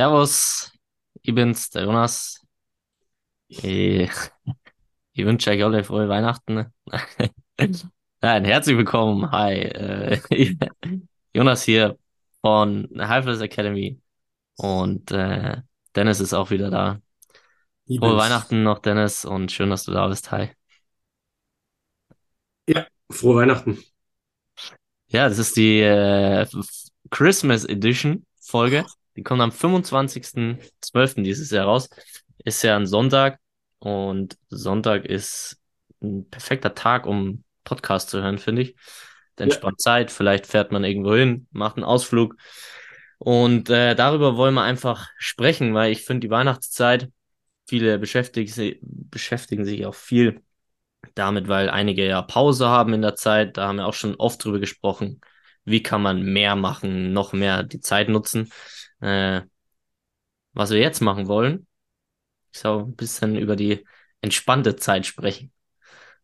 Servus, ich bin's, der Jonas. Ich, ich wünsche euch alle frohe Weihnachten. Nein, herzlich willkommen. Hi, äh, Jonas hier von Halfless Academy und äh, Dennis ist auch wieder da. Ich Frohe bin's. Weihnachten noch, Dennis, und schön, dass du da bist. Hi. Ja, frohe Weihnachten. Ja, das ist die äh, Christmas Edition Folge. Die kommt am 25.12. dieses Jahr raus. Ist ja ein Sonntag und Sonntag ist ein perfekter Tag, um Podcast zu hören, finde ich. Da Ja, entspannt Zeit, vielleicht fährt man irgendwo hin, macht einen Ausflug. Und äh, darüber wollen wir einfach sprechen, weil ich finde die Weihnachtszeit, viele beschäftigen beschäftigen sich auch viel damit, weil einige ja Pause haben in der Zeit. Da haben wir auch schon oft drüber gesprochen. Wie kann man mehr machen, noch mehr die Zeit nutzen? Äh, was wir jetzt machen wollen, ist auch ein bisschen über die entspannte Zeit sprechen.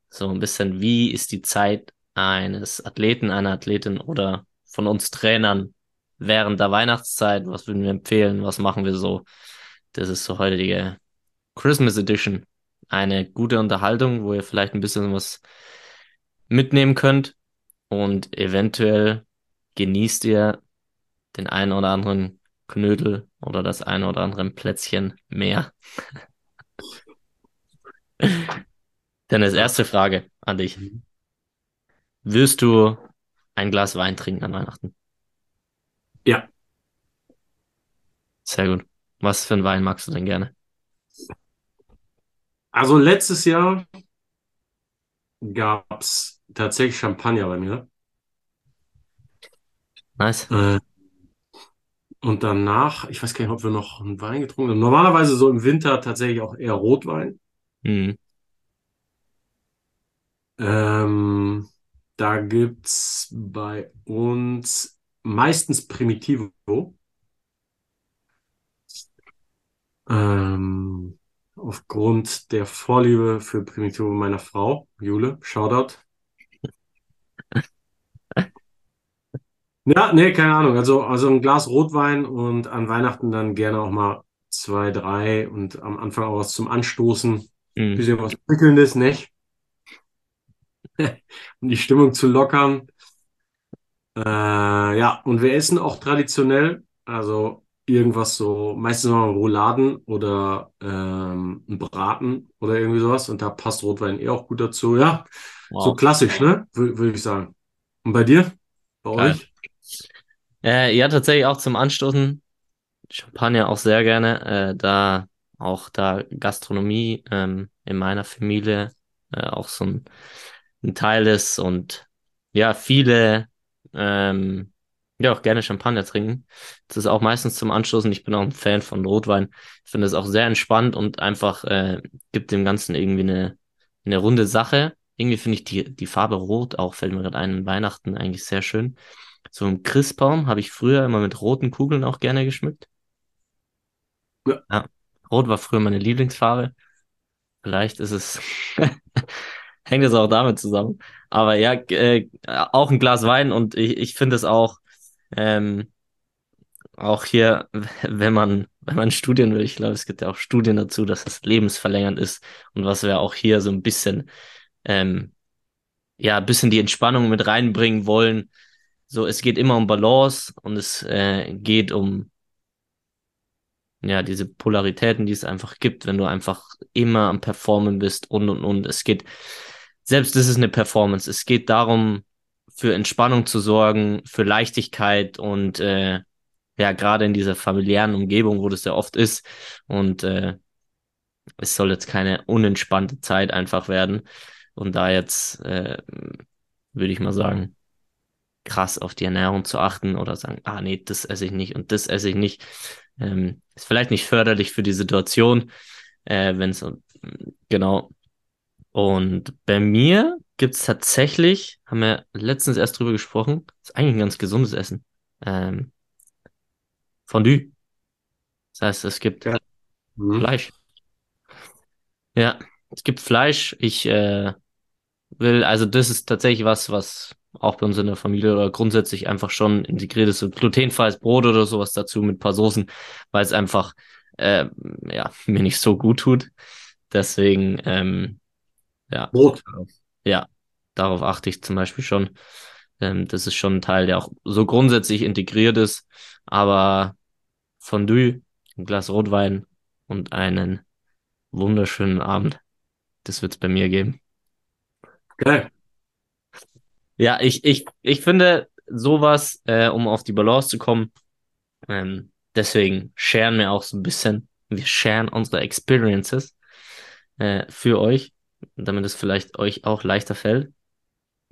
So ein bisschen, wie ist die Zeit eines Athleten, einer Athletin oder von uns Trainern während der Weihnachtszeit? Was würden wir empfehlen? Was machen wir so? Das ist so heutige Christmas Edition. Eine gute Unterhaltung, wo ihr vielleicht ein bisschen was mitnehmen könnt und eventuell genießt ihr den einen oder anderen Knödel oder das eine oder andere Plätzchen mehr. Dennis, ja. erste Frage an dich. Mhm. Wirst du ein Glas Wein trinken an Weihnachten? Ja, Sehr gut. Was für einen Wein magst du denn gerne? also letztes Jahr gab's tatsächlich Champagner bei mir. Nice. Äh, und danach, ich weiß gar nicht, ob wir noch einen Wein getrunken haben. Normalerweise so im Winter tatsächlich auch eher Rotwein. Hm. Ähm, da gibt's bei uns meistens Primitivo. Ähm, aufgrund der Vorliebe für Primitivo meiner Frau, Jule, Shoutout. Ja, nee, keine Ahnung. Also, also ein Glas Rotwein und an Weihnachten dann gerne auch mal zwei, drei und am Anfang auch was zum Anstoßen. Hm. Bisschen was Prickelndes, nicht? Um die Stimmung zu lockern. Äh, ja, und wir essen auch traditionell, also irgendwas so, meistens mal Rouladen oder ähm, ein Braten oder irgendwie sowas. Und da passt Rotwein eh auch gut dazu. Ja, so Wow. klassisch, ne? Wür- Würde ich sagen. Und bei dir? Bei Geil. euch? Äh, ja, tatsächlich auch zum Anstoßen. Champagner auch sehr gerne, äh, da auch da Gastronomie ähm, in meiner Familie äh, auch so ein, ein Teil ist und ja, viele ähm, ja auch gerne Champagner trinken. Das ist auch meistens zum Anstoßen. Ich bin auch ein Fan von Rotwein. Ich finde es auch sehr entspannt und einfach äh, gibt dem Ganzen irgendwie eine, eine runde Sache. Irgendwie finde ich die, die Farbe Rot auch, fällt mir gerade ein, in Weihnachten eigentlich sehr schön. So ein Christbaum habe ich früher immer mit roten Kugeln auch gerne geschmückt. Ja. Ja, Rot war früher meine Lieblingsfarbe. Vielleicht ist es, hängt es auch damit zusammen. Aber ja, äh, auch ein Glas Wein und ich, ich finde es auch, ähm, auch hier, wenn man, wenn man Studien will, ich glaube, es gibt ja auch Studien dazu, dass es lebensverlängernd ist und was wir auch hier so ein bisschen, ähm, ja, ein bisschen die Entspannung mit reinbringen wollen. So, es geht immer um Balance und es äh, geht um ja, diese Polaritäten, die es einfach gibt, wenn du einfach immer am Performen bist und und und. Es geht, selbst das ist eine Performance. Es geht darum, für Entspannung zu sorgen, für Leichtigkeit und äh, ja, gerade in dieser familiären Umgebung, wo das ja oft ist. Und äh, es soll jetzt keine unentspannte Zeit einfach werden. Und da jetzt äh, würde ich mal sagen, krass auf die Ernährung zu achten oder sagen, ah nee, das esse ich nicht und das esse ich nicht. Ähm, ist vielleicht nicht förderlich für die Situation, äh, wenn es genau. Und bei mir gibt's tatsächlich, haben wir letztens erst drüber gesprochen, ist eigentlich ein ganz gesundes Essen. Ähm, Fondue. Das heißt, es gibt Ja. Mhm. Fleisch. Ja, es gibt Fleisch. Ich äh, will, also das ist tatsächlich was, was auch bei uns in der Familie oder grundsätzlich einfach schon integriert ist. So glutenfreies Brot oder sowas dazu mit ein paar Soßen, weil es einfach äh, ja, mir nicht so gut tut. Deswegen, ähm, ja. Brot. Ja, darauf achte ich zum Beispiel schon. Ähm, das ist schon ein Teil, der auch so grundsätzlich integriert ist. Aber Fondue, ein Glas Rotwein und einen wunderschönen Abend. Das wird's bei mir geben. Geil. Ja, ich, ich, ich finde sowas, äh, um auf die Balance zu kommen, ähm, deswegen sharen wir auch so ein bisschen, wir sharen unsere Experiences äh, für euch, damit es vielleicht euch auch leichter fällt.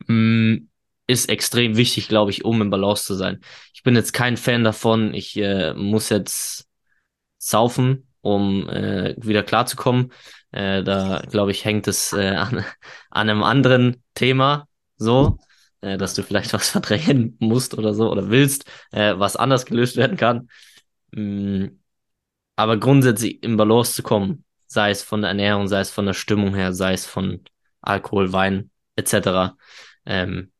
Mm, ist extrem wichtig, glaube ich, um im Balance zu sein. Ich bin jetzt kein Fan davon, ich äh, muss jetzt saufen, um äh, wieder klarzukommen. Äh, da, glaube ich, hängt es äh, an, an einem anderen Thema so, äh, dass du vielleicht was verdrängen musst oder so oder willst, äh, was anders gelöst werden kann. Mm, aber grundsätzlich im Balance zu kommen, sei es von der Ernährung, sei es von der Stimmung her, sei es von Alkohol, Wein etc., ähm,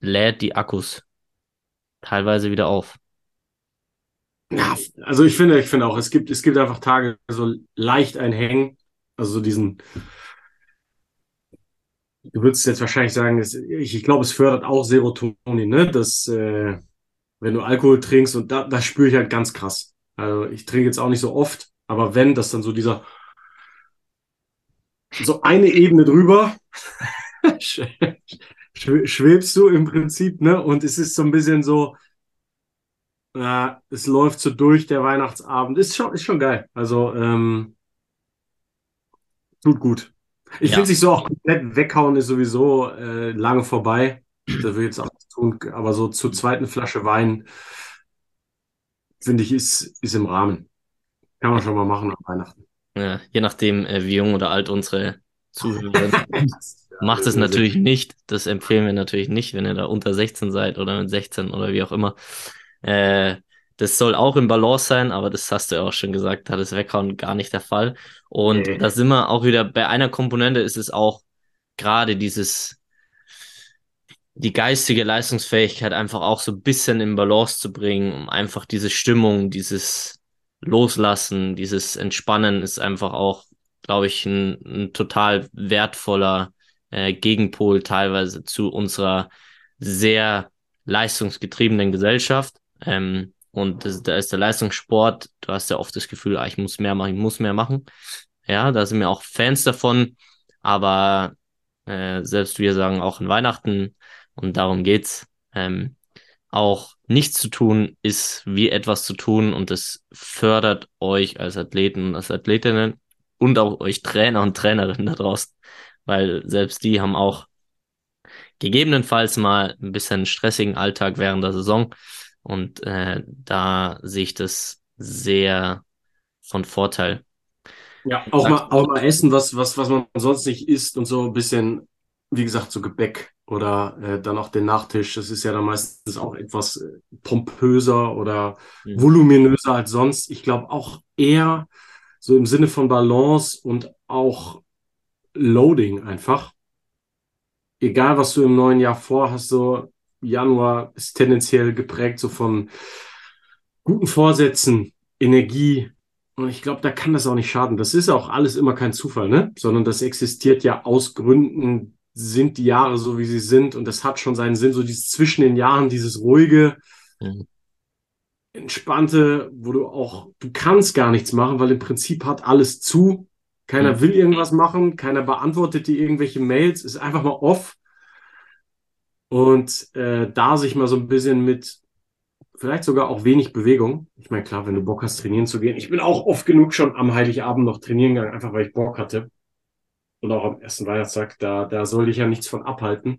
lädt die Akkus teilweise wieder auf. Ja, also ich finde, ich finde auch, es gibt, es gibt einfach Tage, so leicht ein Hängen, also so diesen, du würdest jetzt wahrscheinlich sagen, es, ich, ich glaube, es fördert auch Serotonin, ne? Das, äh, wenn du Alkohol trinkst und da, das spüre ich halt ganz krass. Also ich trinke jetzt auch nicht so oft, aber wenn, das dann so dieser, so eine Ebene drüber, schwebst du im Prinzip, ne? Und es ist so ein bisschen so, ja, es läuft so durch der Weihnachtsabend. Ist schon, ist schon geil. Also, ähm, tut gut. Ich Ja. finde sich so auch komplett weghauen ist sowieso äh, lange vorbei. Das will ich jetzt auch nicht tun, aber so zur zweiten Flasche Wein, finde ich, ist, ist im Rahmen. Kann man schon mal machen an Weihnachten. Ja, je nachdem, äh, wie jung oder alt unsere Zuhörer sind. Macht es natürlich nicht. Das empfehlen wir natürlich nicht, wenn ihr da unter 16 seid oder mit 16 oder wie auch immer. Äh, das soll auch im Balance sein, aber das hast du ja auch schon gesagt, da ist Weghauen gar nicht der Fall. Und Nee. da sind wir auch wieder bei einer Komponente ist es auch gerade dieses, die geistige Leistungsfähigkeit einfach auch so ein bisschen in Balance zu bringen, um einfach diese Stimmung, dieses Loslassen, dieses Entspannen ist einfach auch, glaube ich, ein, ein total wertvoller äh, Gegenpol teilweise zu unserer sehr leistungsgetriebenen Gesellschaft. Ähm, und das, da ist der Leistungssport, du hast ja oft das Gefühl, ah, ich muss mehr machen, ich muss mehr machen. Ja, da sind wir auch Fans davon, aber äh, selbst wir sagen auch in Weihnachten, und darum geht's, ähm, auch nichts zu tun ist wie etwas zu tun. Und das fördert euch als Athleten und als Athletinnen und auch euch Trainer und Trainerinnen da draußen, weil selbst die haben auch gegebenenfalls mal ein bisschen stressigen Alltag während der Saison und äh, da sehe ich das sehr von Vorteil. Ja, auch mal, auch mal essen, was, was, was man sonst nicht isst und so ein bisschen, wie gesagt, so Gebäck oder äh, dann auch den Nachtisch. Das ist ja dann meistens auch etwas äh, pompöser oder Mhm. voluminöser als sonst. Ich glaube auch eher so im Sinne von Balance und auch Loading einfach. Egal, was du im neuen Jahr vorhast, so Januar ist tendenziell geprägt so von guten Vorsätzen, Energie. Und ich glaube, da kann das auch nicht schaden. Das ist auch alles immer kein Zufall, ne? Sondern das existiert ja aus Gründen, sind die Jahre so, wie sie sind. Und das hat schon seinen Sinn, so dieses zwischen den Jahren, dieses ruhige, Mhm. entspannte, wo du auch, du kannst gar nichts machen, weil im Prinzip hat alles zu. Keiner Mhm. will irgendwas machen, keiner beantwortet dir irgendwelche Mails, ist einfach mal off. Und äh, da sich mal so ein bisschen mit vielleicht sogar auch wenig Bewegung. Ich meine, klar, wenn du Bock hast, trainieren zu gehen. Ich bin auch oft genug schon am Heiligabend noch trainieren gegangen, einfach weil ich Bock hatte. Und auch am ersten Weihnachtstag, da, da soll ich ja nichts von abhalten.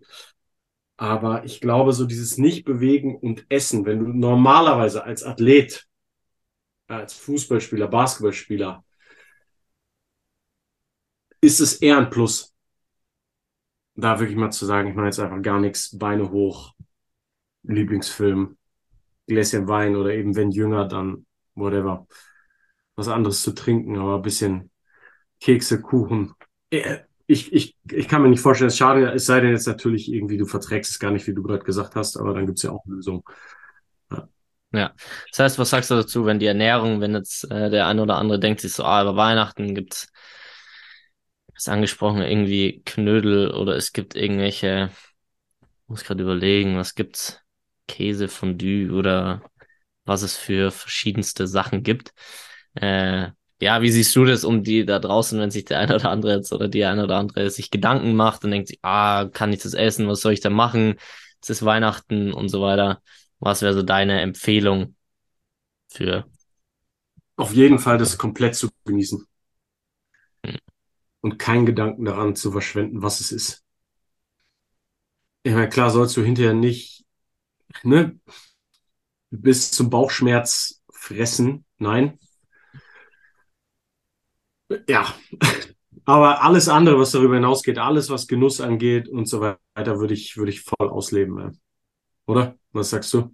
Aber ich glaube, so dieses Nicht-Bewegen und Essen, wenn du normalerweise als Athlet, als Fußballspieler, Basketballspieler, ist es eher ein Plus. Da wirklich mal zu sagen, ich mache jetzt einfach gar nichts, Beine hoch, Lieblingsfilm, Gläschen Wein oder eben wenn jünger, dann whatever. Was anderes zu trinken, aber ein bisschen Kekse, Kuchen. Äh, ich, ich, ich kann mir nicht vorstellen, es schade, es sei denn jetzt natürlich irgendwie, du verträgst es gar nicht, wie du gerade gesagt hast, aber dann gibt es ja auch Lösungen. Ja. ja. Das heißt, was sagst du dazu, wenn die Ernährung, wenn jetzt äh, der eine oder andere denkt sich so, ah, über Weihnachten gibt's ist angesprochen, irgendwie Knödel oder es gibt irgendwelche, muss gerade überlegen, was gibt's? Käse, Fondue oder was es für verschiedenste Sachen gibt. Äh, ja, wie siehst du das um die da draußen, wenn sich der eine oder andere jetzt oder die eine oder andere sich Gedanken macht und denkt ah, kann ich das essen? Was soll ich da machen? Es ist Weihnachten und so weiter. Was wäre so deine Empfehlung für? Auf jeden Fall das komplett zu genießen. Und keinen Gedanken daran zu verschwenden, was es ist. Ich meine, klar sollst du hinterher nicht, ne, bis zum Bauchschmerz fressen. Nein, ja, aber alles andere, was darüber hinausgeht, alles, was Genuss angeht und so weiter, würde ich, würde ich voll ausleben. Oder? Was sagst du?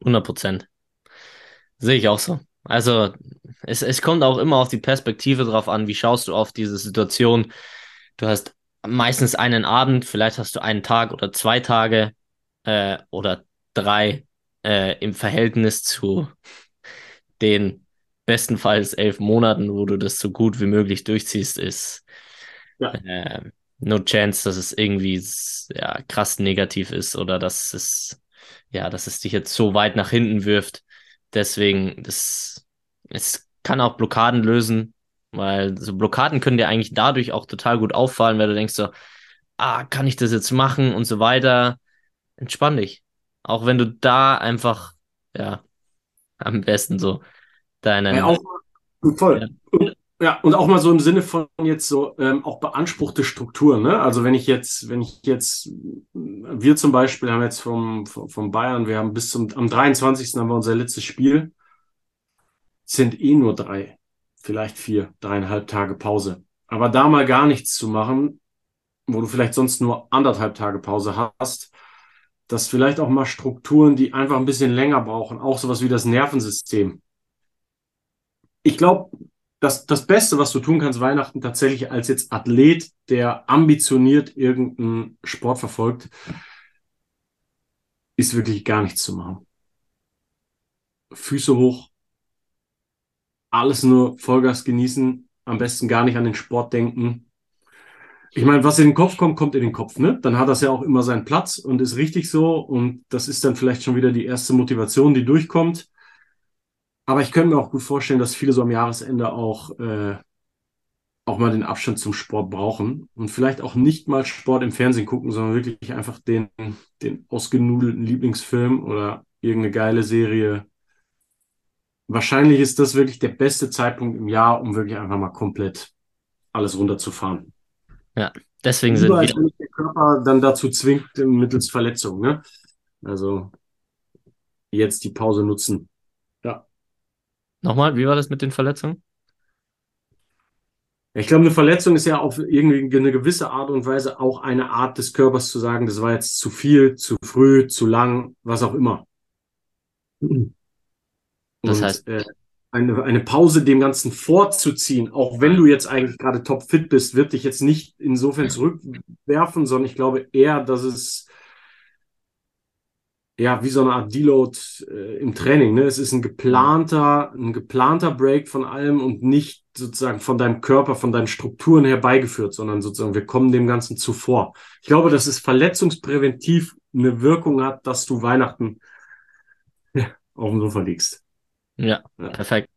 100 Prozent. Sehe ich auch so. Also, es, es kommt auch immer auf die Perspektive drauf an, wie schaust du auf diese Situation. Du hast meistens einen Abend, vielleicht hast du einen Tag oder zwei Tage äh, oder drei äh, im Verhältnis zu den bestenfalls elf Monaten, wo du das so gut wie möglich durchziehst, ist ja. äh, no chance, dass es irgendwie ja, krass negativ ist oder dass es, ja, dass es dich jetzt so weit nach hinten wirft. Deswegen, das, es kann auch Blockaden lösen, weil so Blockaden können dir eigentlich dadurch auch total gut auffallen, weil du denkst so, ah, kann ich das jetzt machen und so weiter. Entspann dich. Auch wenn du da einfach, ja, am besten so deinen. Ja, auch, voll. Ja. Ja, und auch mal so im Sinne von jetzt so ähm, auch beanspruchte Strukturen. Ne? Also wenn ich jetzt, wenn ich jetzt, wir zum Beispiel haben jetzt vom, vom Bayern, wir haben bis zum am 23. haben wir unser letztes Spiel, sind eh nur drei, vielleicht vier, dreieinhalb Tage Pause. Aber da mal gar nichts zu machen, wo du vielleicht sonst nur anderthalb Tage Pause hast, dass vielleicht auch mal Strukturen, die einfach ein bisschen länger brauchen, auch sowas wie das Nervensystem, ich glaube, das, das Beste, was du tun kannst, Weihnachten tatsächlich als jetzt Athlet, der ambitioniert irgendeinen Sport verfolgt, ist wirklich gar nichts zu machen. Füße hoch, alles nur Vollgas genießen, am besten gar nicht an den Sport denken. Ich meine, was in den Kopf kommt, kommt in den Kopf, ne? Dann hat das ja auch immer seinen Platz und ist richtig so. Und das ist dann vielleicht schon wieder die erste Motivation, die durchkommt. Aber ich könnte mir auch gut vorstellen, dass viele so am Jahresende auch, äh, auch mal den Abstand zum Sport brauchen und vielleicht auch nicht mal Sport im Fernsehen gucken, sondern wirklich einfach den, den ausgenudelten Lieblingsfilm oder irgendeine geile Serie. Wahrscheinlich ist das wirklich der beste Zeitpunkt im Jahr, um wirklich einfach mal komplett alles runterzufahren. Ja, deswegen sind wir. der Körper dann dazu zwingt, mittels Verletzung, ne? Also jetzt die Pause nutzen. Nochmal, wie war das mit den Verletzungen? Ich glaube, eine Verletzung ist ja auf irgendwie eine gewisse Art und Weise auch eine Art des Körpers zu sagen, das war jetzt zu viel, zu früh, zu lang, was auch immer. Das und, heißt, äh, eine, eine Pause dem Ganzen vorzuziehen, auch wenn du jetzt eigentlich gerade topfit bist, wird dich jetzt nicht insofern zurückwerfen, sondern ich glaube eher, dass es ja, wie so eine Art Deload äh, im Training. Ne? Es ist ein geplanter, ein geplanter Break von allem und nicht sozusagen von deinem Körper, von deinen Strukturen herbeigeführt, sondern sozusagen wir kommen dem Ganzen zuvor. Ich glaube, dass es verletzungspräventiv eine Wirkung hat, dass du Weihnachten ja, auf dem Sofa liegst. Ja, ja, perfekt.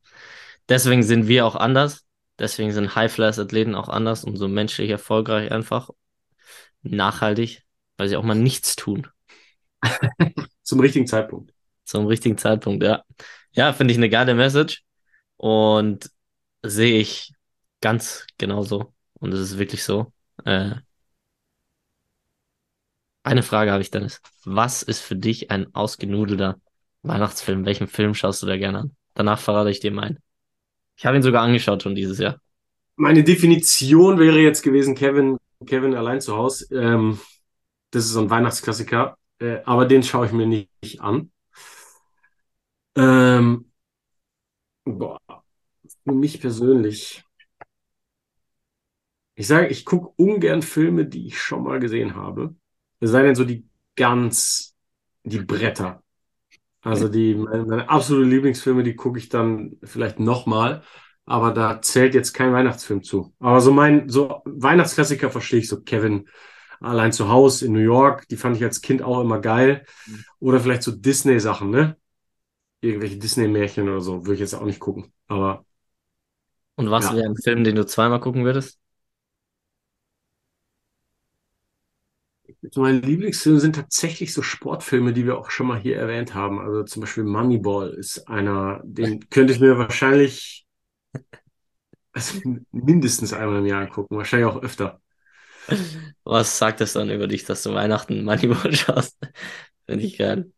Deswegen sind wir auch anders. Deswegen sind High-Flyers-Athleten auch anders und so menschlich erfolgreich einfach. Nachhaltig, weil sie auch mal nichts tun. Zum richtigen Zeitpunkt. Zum richtigen Zeitpunkt, ja. Ja, finde ich eine geile Message und sehe ich ganz genauso. Und es ist wirklich so. Äh, eine Frage habe ich, Dennis. Was ist für dich ein ausgenudelter Weihnachtsfilm? Welchen Film schaust du da gerne an? Danach verrate ich dir meinen. Ich habe ihn sogar angeschaut schon dieses Jahr. Meine Definition wäre jetzt gewesen, Kevin, Kevin allein zu Hause. Ähm, das ist so ein Weihnachtsklassiker. Äh, aber den schaue ich mir nicht an. Ähm, boah, für mich persönlich. Ich sage, ich gucke ungern Filme, die ich schon mal gesehen habe. Es sei denn so die ganz, die Bretter. Also die, meine, meine absolute Lieblingsfilme, die gucke ich dann vielleicht nochmal. Aber da zählt jetzt kein Weihnachtsfilm zu. Aber so mein, so Weihnachtsklassiker verstehe ich so Kevin allein zu Hause in New York. Die fand ich als Kind auch immer geil. Oder vielleicht so Disney-Sachen, ne? Irgendwelche Disney-Märchen oder so, würde ich jetzt auch nicht gucken. Aber Und was ja. wäre ein Film, den du zweimal gucken würdest? Meine Lieblingsfilme sind tatsächlich so Sportfilme, die wir auch schon mal hier erwähnt haben. Also zum Beispiel Moneyball ist einer, den könnte ich mir wahrscheinlich also mindestens einmal im Jahr angucken, wahrscheinlich auch öfter. Was sagt das dann über dich, dass du Weihnachten Moneyball schaust? Finde ich geil.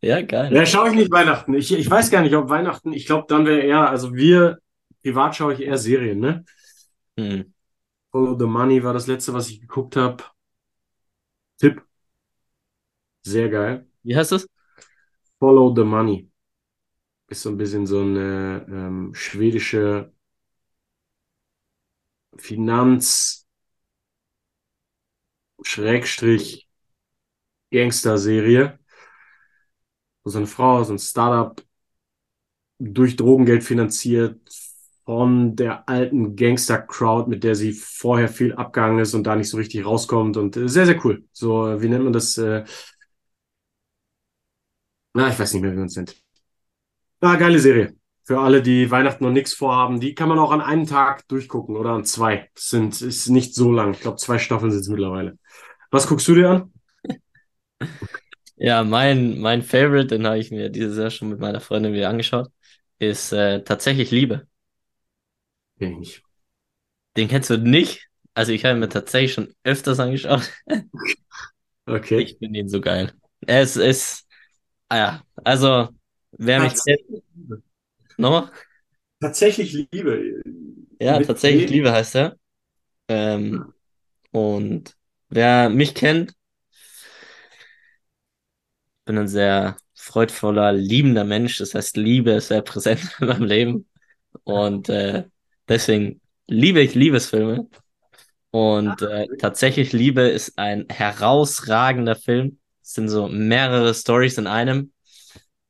Ja, geil. Ja, schaue ich nicht Weihnachten. Ich, ich weiß gar nicht, ob Weihnachten, ich glaube, dann wäre eher, also wir, privat schaue ich eher Serien, ne? Hm. Follow the Money war das letzte, was ich geguckt habe. Tipp. Sehr geil. Wie heißt das? Follow the Money. Ist so ein bisschen so eine ähm, schwedische Finanz- Schrägstrich Gangster-Serie, wo so eine Frau, so ein Startup durch Drogengeld finanziert von der alten Gangster-Crowd, mit der sie vorher viel abgegangen ist und da nicht so richtig rauskommt und äh, sehr, sehr cool. So, äh, wie nennt man das? Äh, na, ich weiß nicht mehr, wie man es nennt. Ah, geile Serie. Für alle, die Weihnachten noch nichts vorhaben, die kann man auch an einem Tag durchgucken oder an zwei. Das sind, ist nicht so lang. Ich glaube, zwei Staffeln sind es mittlerweile. Was guckst du dir an? Ja, mein, mein Favorite, den habe ich mir dieses Jahr schon mit meiner Freundin wieder angeschaut, ist äh, tatsächlich Liebe. Ich nicht. Den kennst du nicht? Also ich habe ihn mir tatsächlich schon öfters angeschaut. Okay. Ich finde ihn so geil. Es ist, ah ja, also wer mich kennt, nochmal? Tatsächlich Liebe. Ja, Mit tatsächlich? Liebe heißt er. Ähm, und wer mich kennt, bin ein sehr freudvoller, liebender Mensch. Das heißt, Liebe ist sehr präsent in meinem Leben. Und äh, deswegen liebe ich Liebesfilme. Und äh, tatsächlich Liebe ist ein herausragender Film. Es sind so mehrere Stories in einem.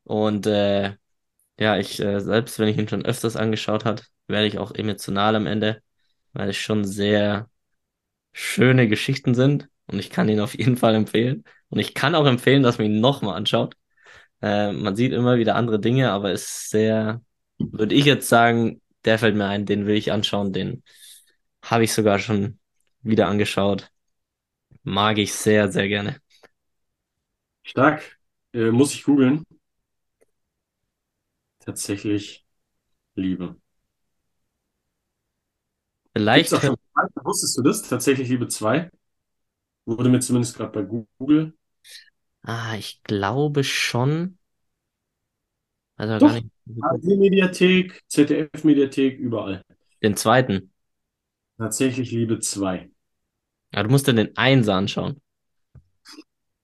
Und äh, ja, ich, äh, selbst wenn ich ihn schon öfters angeschaut hat, werde ich auch emotional am Ende, weil es schon sehr schöne Geschichten sind. Und ich kann ihn auf jeden Fall empfehlen. Und ich kann auch empfehlen, dass man ihn nochmal anschaut. Äh, man sieht immer wieder andere Dinge, aber ist sehr, würde ich jetzt sagen, der fällt mir ein, den will ich anschauen, den habe ich sogar schon wieder angeschaut. Mag ich sehr, sehr gerne. Stark. Äh, muss ich googeln. Tatsächlich Liebe. Vielleicht, schon. Wusstest du das? Tatsächlich Liebe 2. Wurde mir zumindest gerade bei Google. ah, ich glaube schon. Also gar Doch. nicht ARD-Mediathek, ZDF-Mediathek, überall. den zweiten. Tatsächlich Liebe 2. Aber du musst dir den Einser anschauen.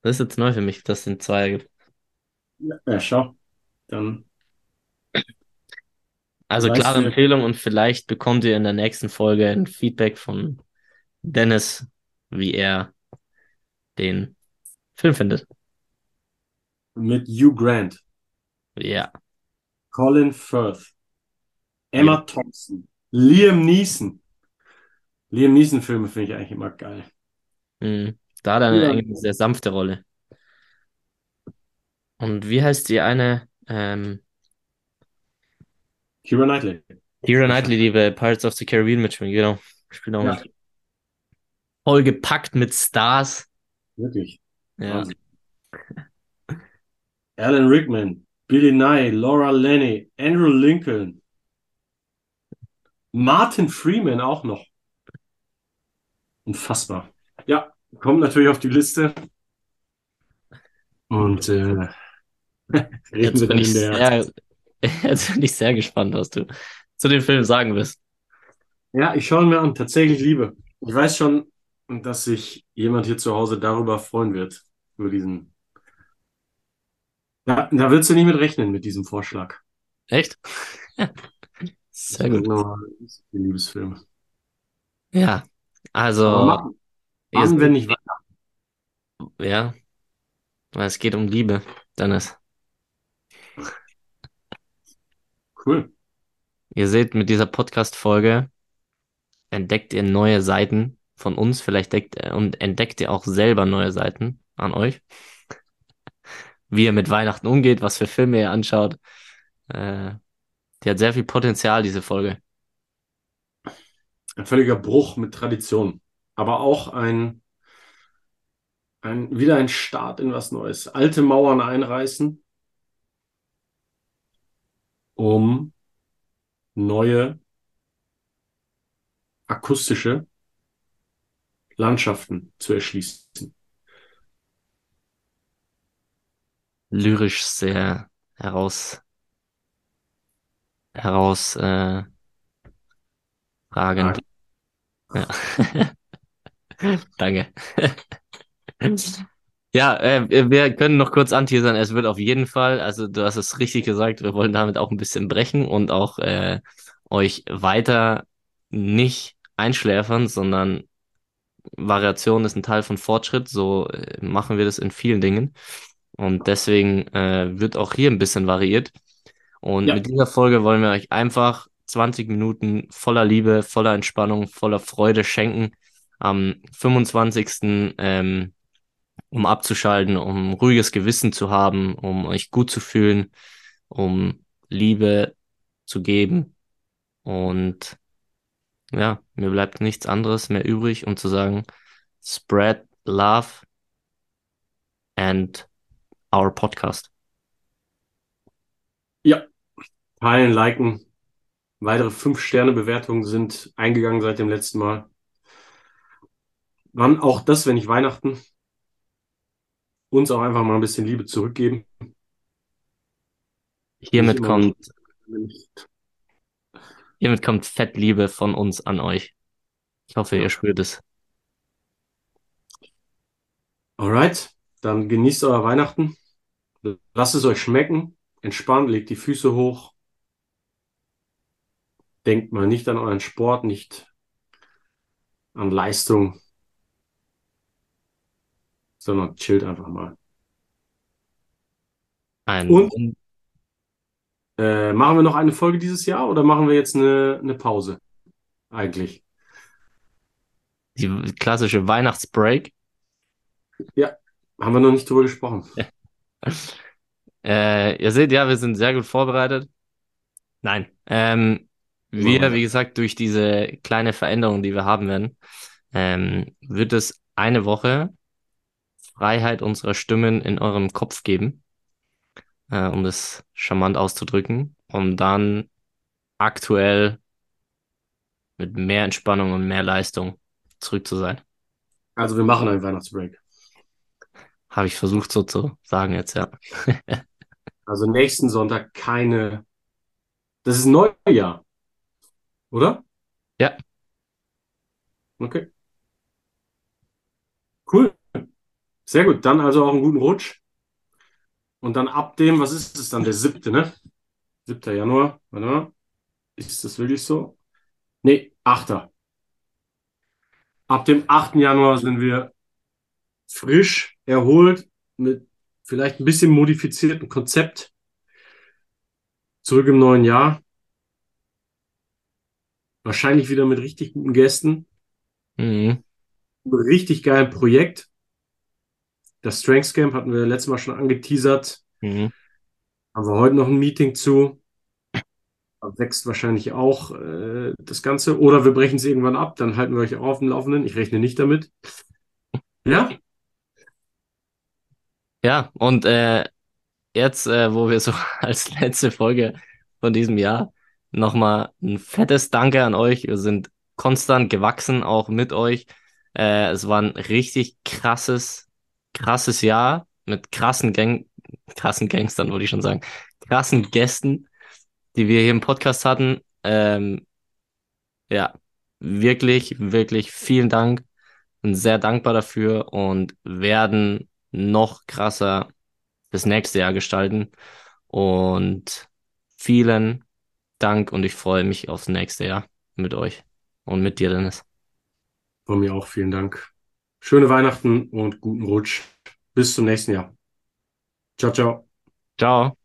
Das ist jetzt neu für mich, dass es den Zweier gibt. Ja, ja, schau. Dann Also weißt klare du, Empfehlung und vielleicht bekommt ihr in der nächsten Folge ein Feedback von Dennis, wie er den Film findet. mit Hugh Grant, Ja. Colin Firth, Emma Thompson, Liam Neeson. Liam Neeson-Filme finde ich eigentlich immer geil. Mhm. Da hat er eine, Ja. eine sehr sanfte Rolle. Und wie heißt die eine? Ähm, Keira Knightley. Keira Knightley, die bei Pirates of the Caribbean mitspielt, genau. Spielt auch Ja. mit. Voll gepackt mit Stars. Wirklich. Ja. Wahnsinn. Alan Rickman, Billy Nye, Laura Linney, Andrew Lincoln, Martin Freeman auch noch. Unfassbar. Ja, kommt natürlich auf die Liste. Und äh, reden Jetzt wir dann in der. sehr, jetzt bin ich sehr gespannt, was du zu dem Film sagen wirst. Ja, ich schaue ihn mir an. Tatsächlich Liebe. Ich weiß schon, dass sich jemand hier zu Hause darüber freuen wird. Über diesen. Da, da willst du nicht mit rechnen mit diesem Vorschlag. Echt? Sehr gut. Die Liebesfilme. Ja, Aber Also, mach, ihr wann, wenn nicht wann? ja, weil es geht um Liebe, Dennis. Cool. Ihr seht, mit dieser Podcast-Folge entdeckt ihr neue Seiten von uns, vielleicht deckt, und entdeckt ihr auch selber neue Seiten an euch, wie ihr mit Weihnachten umgeht, was für Filme ihr anschaut. Äh, die hat sehr viel Potenzial, diese Folge. Ein völliger Bruch mit Tradition. Aber auch ein, ein, wieder ein Start in was Neues. Alte Mauern einreißen, um neue akustische Landschaften zu erschließen. Lyrisch sehr heraus, heraus, äh, ragend. Ja. Danke. Ja, äh, wir können noch kurz anteasern. Es wird auf jeden Fall, also du hast es richtig gesagt, wir wollen damit auch ein bisschen brechen und auch äh, euch weiter nicht einschläfern, sondern Variation ist ein Teil von Fortschritt. So äh, machen wir das in vielen Dingen. Und deswegen äh, wird auch hier ein bisschen variiert. Und Ja. mit dieser Folge wollen wir euch einfach 20 Minuten voller Liebe, voller Entspannung, voller Freude schenken. Am 25. Ähm, um abzuschalten, um ruhiges Gewissen zu haben, um euch gut zu fühlen, um Liebe zu geben. Und ja, mir bleibt nichts anderes mehr übrig, um zu sagen, spread love and our podcast. Ja. Teilen, liken. Weitere 5-Sterne-Bewertungen sind eingegangen seit dem letzten Mal. Wann auch das, wenn nicht Weihnachten, uns auch einfach mal ein bisschen Liebe zurückgeben. Hiermit kommt, hiermit kommt Fettliebe von uns an euch. Ich hoffe, ihr spürt es. Alright, dann genießt euer Weihnachten. Lasst es euch schmecken. Entspannt, legt die Füße hoch. Denkt mal nicht an euren Sport, nicht an Leistung, sondern chillt einfach mal. Ein Und? Äh, machen wir noch eine Folge dieses Jahr oder machen wir jetzt eine, eine Pause? Eigentlich. die klassische Weihnachtsbreak. Haben wir noch nicht drüber gesprochen. Äh, ihr seht, ja, wir sind sehr gut vorbereitet. Nein, ähm, wir. wie gesagt, durch diese kleine Veränderung, die wir haben werden, ähm, wird es eine Woche Freiheit unserer Stimmen in eurem Kopf geben, äh, um das charmant auszudrücken, um dann aktuell mit mehr Entspannung und mehr Leistung zurück zu sein. Also wir machen einen Weihnachtsbreak. Habe ich versucht so zu sagen jetzt, ja. Also nächsten Sonntag keine. Das ist Neujahr, oder? Ja. Okay. Cool. Sehr gut. Dann also auch einen guten Rutsch. Und dann ab dem, was ist es dann? Der siebte, ne? 7. Januar. Warte mal. Ist das wirklich so? Nee, 8. Ab dem 8. Januar sind wir frisch, erholt, mit vielleicht ein bisschen modifiziertem Konzept. Zurück im neuen Jahr. Wahrscheinlich wieder mit richtig guten Gästen. Mhm. Richtig geilen Projekt. Das Strengths Camp hatten wir letztes Mal schon angeteasert. Mhm. Haben wir heute noch ein Meeting zu. Da wächst wahrscheinlich auch äh, das Ganze. Oder wir brechen es irgendwann ab, dann halten wir euch auch auf dem Laufenden. Ich rechne nicht damit. Ja, Ja, und äh, jetzt, äh, wo wir so als letzte Folge von diesem Jahr nochmal ein fettes Danke an euch. Wir sind konstant gewachsen, auch mit euch. Äh, es war ein richtig krasses, krasses Jahr mit krassen Gang, krassen Gangstern, würde ich schon sagen, krassen Gästen, die wir hier im Podcast hatten. Ähm, ja, wirklich, wirklich vielen Dank. Bin sehr dankbar dafür und werden noch krasser das nächste Jahr gestalten. Und vielen Dank und ich freue mich aufs nächste Jahr mit euch und mit dir, Dennis. Von mir auch vielen Dank. Schöne Weihnachten und guten Rutsch. Bis zum nächsten Jahr. Ciao, ciao. Ciao.